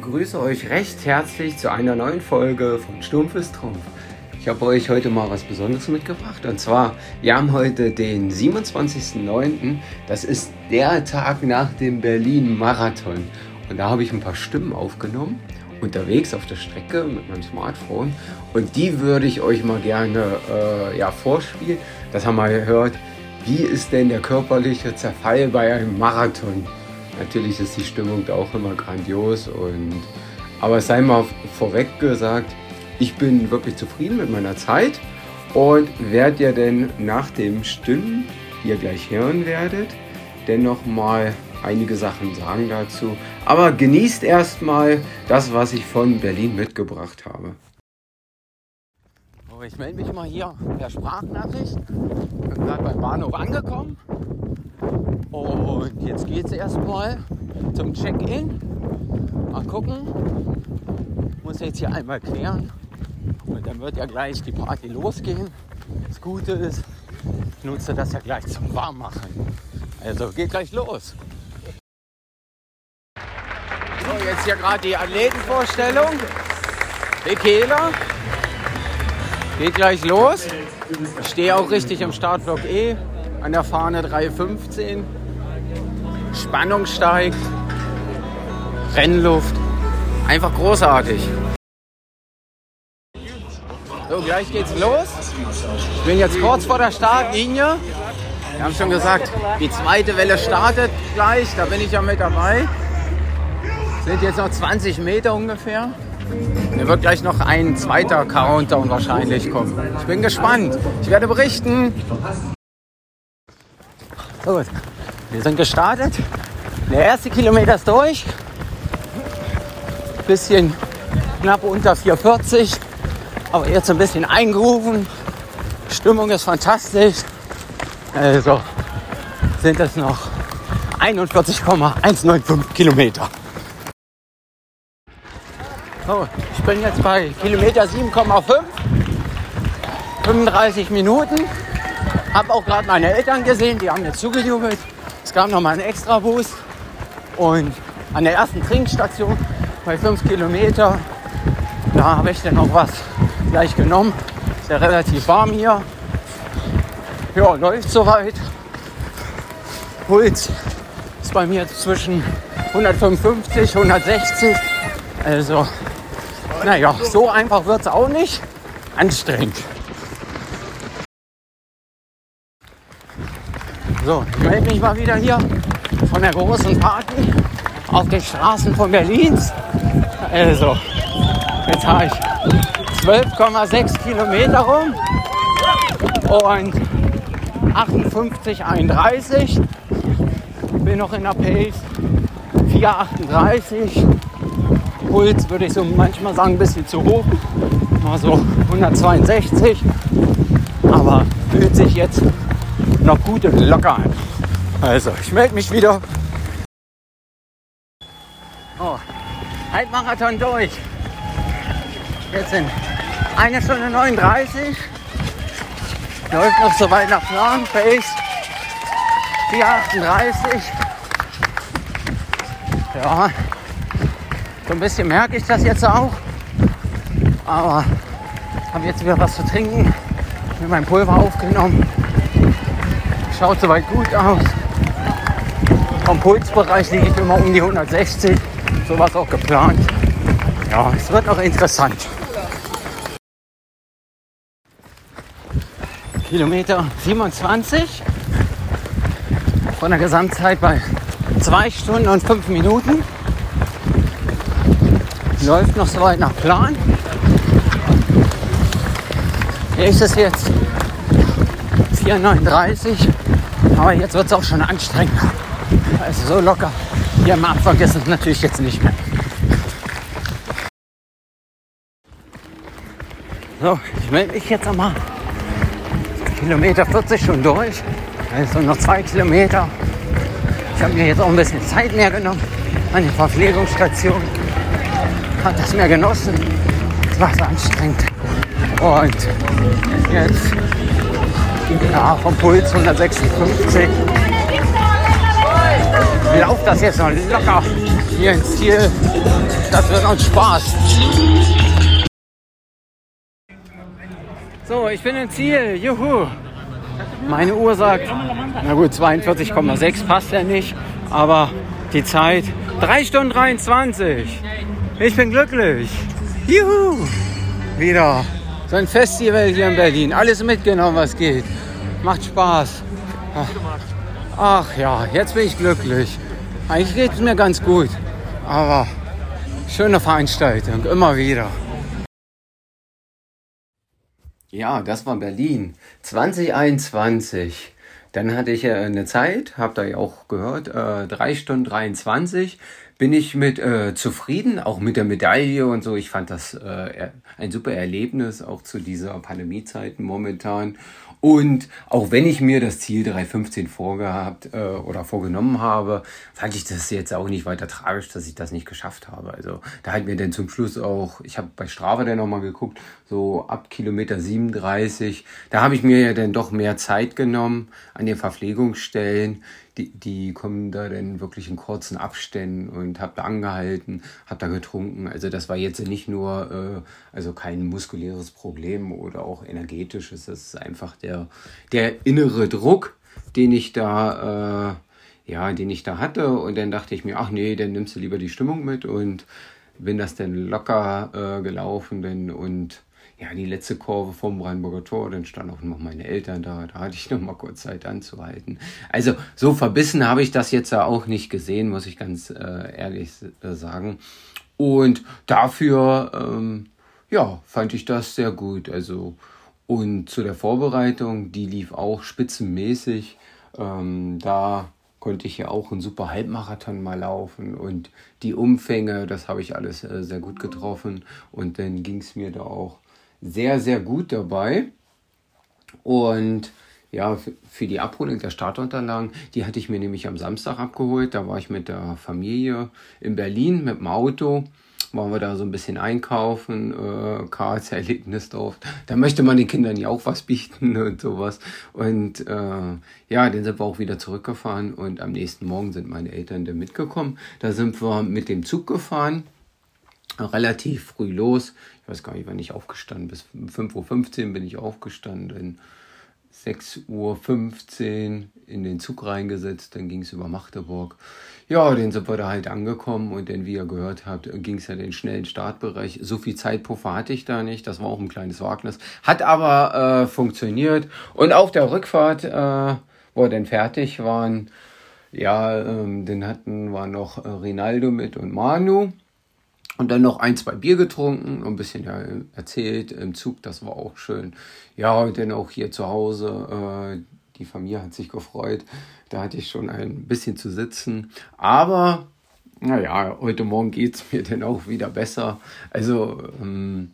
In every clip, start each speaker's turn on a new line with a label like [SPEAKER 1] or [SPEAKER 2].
[SPEAKER 1] begrüße euch recht herzlich zu einer neuen Folge von Stumpfes Trumpf. Ich habe euch heute mal was Besonderes mitgebracht. Und zwar, wir haben heute den 27.09. Das ist der Tag nach dem Berlin-Marathon. Und da habe ich ein paar Stimmen aufgenommen, unterwegs auf der Strecke mit meinem Smartphone. Und die würde ich euch mal gerne äh, ja, vorspielen. Das haben wir gehört. Wie ist denn der körperliche Zerfall bei einem Marathon? Natürlich ist die Stimmung da auch immer grandios. Und, aber sei mal vorweg gesagt, ich bin wirklich zufrieden mit meiner Zeit und werde ja denn nach dem Stimmen, die ihr gleich hören werdet, dennoch mal einige Sachen sagen dazu. Aber genießt erstmal das, was ich von Berlin mitgebracht habe.
[SPEAKER 2] ich melde mich mal hier per Sprachnachricht. Bin gerade beim Bahnhof angekommen. Und jetzt geht es erstmal zum Check-in. Mal gucken. Muss jetzt hier einmal klären, und dann wird ja gleich die Party losgehen. Das Gute ist, ich nutze das ja gleich zum Warmmachen. Also geht gleich los. So, jetzt hier gerade die Athletenvorstellung. Bekehler. Geht gleich los. Ich stehe auch richtig im Startblock E. An der Fahne 315. Spannung steigt. Rennluft. Einfach großartig. So, gleich geht's los. Ich bin jetzt kurz vor der Startlinie. Wir haben schon gesagt, die zweite Welle startet gleich. Da bin ich ja mit dabei. Sind jetzt noch 20 Meter ungefähr. Da wird gleich noch ein zweiter Countdown wahrscheinlich kommen. Ich bin gespannt. Ich werde berichten. So, gut. Wir sind gestartet. Der erste Kilometer ist durch. Bisschen knapp unter 440 aber jetzt ein bisschen eingerufen. Stimmung ist fantastisch. Also sind es noch 41,195 Kilometer. So, ich bin jetzt bei Kilometer 7,5. 35 Minuten. Habe auch gerade meine Eltern gesehen, die haben mir zugejubelt. Es gab noch mal einen extra Boost. Und an der ersten Trinkstation bei 5 Kilometer, da habe ich dann noch was gleich genommen. Ist ja relativ warm hier. Ja, läuft soweit. Puls ist bei mir zwischen 155, 160. Also, naja, so einfach wird es auch nicht. Anstrengend. So, ich melde mich mal wieder hier von der großen Party auf den Straßen von Berlins. Also, jetzt habe ich 12,6 Kilometer rum und 58,31. Bin noch in der Pace 4,38. Puls würde ich so manchmal sagen, ein bisschen zu hoch. Mal so 162. Aber fühlt sich jetzt noch gut und locker an. Also, ich melde mich wieder. Oh, Halbmarathon durch. Jetzt sind eine Stunde 39. Läuft noch so weit nach Plan. Pace 4,38. Ja, so ein bisschen merke ich das jetzt auch. Aber habe jetzt wieder was zu trinken. Mir mein Pulver aufgenommen. Schaut soweit gut aus. Vom Pulsbereich liege ich immer um die 160. Sowas auch geplant. Ja, es wird noch interessant. Kilometer 27 von der Gesamtzeit bei 2 Stunden und 5 Minuten. Läuft noch so weit nach Plan. Hier ist es jetzt 4,39, aber jetzt wird es auch schon anstrengender. Also so locker. Hier am Anfang ist es natürlich jetzt nicht mehr. So, ich melde mich jetzt einmal Kilometer 40 schon durch. Also noch zwei Kilometer. Ich habe mir jetzt auch ein bisschen Zeit mehr genommen an der Verpflegungsstation. Hat das mehr genossen. Es war so anstrengend. Und jetzt ja, vom Puls 156. Ich laufe das jetzt noch locker hier ins Ziel. Das wird uns Spaß. So, ich bin im Ziel. Juhu. Meine Uhr sagt, na gut, 42,6 passt ja nicht, aber die Zeit 3 Stunden 23. Ich bin glücklich. Juhu. Wieder so ein Festival hier in Berlin. Alles mitgenommen, was geht. Macht Spaß. Ach ja, jetzt bin ich glücklich. Eigentlich geht es mir ganz gut. Aber schöne Veranstaltung, immer wieder.
[SPEAKER 1] Ja, das war Berlin 2021. Dann hatte ich äh, eine Zeit, habt ihr ja auch gehört, äh, 3 Stunden 23. Bin ich mit äh, zufrieden, auch mit der Medaille und so. Ich fand das äh, ein super Erlebnis, auch zu dieser Pandemiezeiten momentan. Und auch wenn ich mir das Ziel 315 vorgehabt äh, oder vorgenommen habe, fand ich das jetzt auch nicht weiter tragisch, dass ich das nicht geschafft habe. Also da hat mir dann zum Schluss auch, ich habe bei Strava dann nochmal geguckt, so ab Kilometer 37, da habe ich mir ja dann doch mehr Zeit genommen an den Verpflegungsstellen die, die kommen da dann wirklich in kurzen Abständen und habe da angehalten, habe da getrunken. Also das war jetzt nicht nur, äh, also kein muskuläres Problem oder auch energetisches, das ist einfach der, der innere Druck, den ich da, äh, ja, den ich da hatte. Und dann dachte ich mir, ach nee, dann nimmst du lieber die Stimmung mit und bin das dann locker äh, gelaufen denn, und ja, die letzte Kurve vom Brandenburger Tor, dann standen auch noch meine Eltern da, da hatte ich noch mal kurz Zeit anzuhalten. Also so verbissen habe ich das jetzt ja auch nicht gesehen, muss ich ganz äh, ehrlich äh, sagen. Und dafür, ähm, ja, fand ich das sehr gut. Also, und zu der Vorbereitung, die lief auch spitzenmäßig. Ähm, da konnte ich ja auch einen super Halbmarathon mal laufen und die Umfänge, das habe ich alles äh, sehr gut getroffen und dann ging es mir da auch sehr, sehr gut dabei. Und ja, für die Abholung der Startunterlagen, die hatte ich mir nämlich am Samstag abgeholt. Da war ich mit der Familie in Berlin mit dem Auto. Waren wir da so ein bisschen einkaufen, äh, Karls Erlebnisdorf. Da möchte man den Kindern ja auch was bieten und sowas. Und äh, ja, dann sind wir auch wieder zurückgefahren und am nächsten Morgen sind meine Eltern dann mitgekommen. Da sind wir mit dem Zug gefahren relativ früh los. Ich weiß gar nicht, wann ich aufgestanden Bis 5.15 Uhr bin ich aufgestanden. 6.15 Uhr in den Zug reingesetzt, dann ging es über Magdeburg. Ja, dann sind wir da halt angekommen und dann, wie ihr gehört habt, ging es ja den schnellen Startbereich. So viel Zeitpuffer hatte ich da nicht, das war auch ein kleines Wagnis. Hat aber äh, funktioniert und auf der Rückfahrt, äh, wo wir dann fertig waren, ja, ähm, dann hatten wir noch Rinaldo mit und Manu. Und dann noch ein, zwei Bier getrunken, ein bisschen ja, erzählt im Zug, das war auch schön. Ja, und dann auch hier zu Hause, äh, die Familie hat sich gefreut. Da hatte ich schon ein bisschen zu sitzen. Aber, naja, heute Morgen geht es mir dann auch wieder besser. Also, ähm,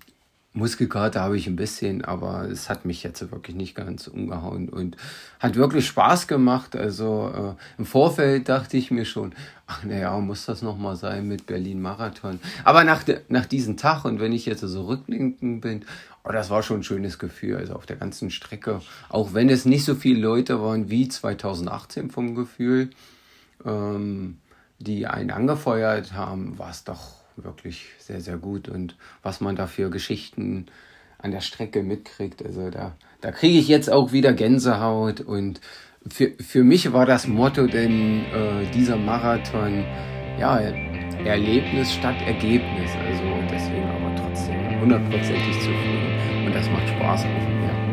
[SPEAKER 1] Muskelkater habe ich ein bisschen, aber es hat mich jetzt wirklich nicht ganz umgehauen und hat wirklich Spaß gemacht. Also äh, im Vorfeld dachte ich mir schon, ach naja, muss das nochmal sein mit Berlin Marathon. Aber nach, nach diesem Tag und wenn ich jetzt so rückblickend bin, oh, das war schon ein schönes Gefühl. Also auf der ganzen Strecke, auch wenn es nicht so viele Leute waren wie 2018 vom Gefühl, ähm, die einen angefeuert haben, war es doch wirklich sehr, sehr gut. Und was man da für Geschichten an der Strecke mitkriegt, also da, da kriege ich jetzt auch wieder Gänsehaut. Und für, für mich war das Motto denn äh, dieser Marathon, ja, Erlebnis statt Ergebnis. Also deswegen aber trotzdem hundertprozentig zufrieden. Und das macht Spaß auf dem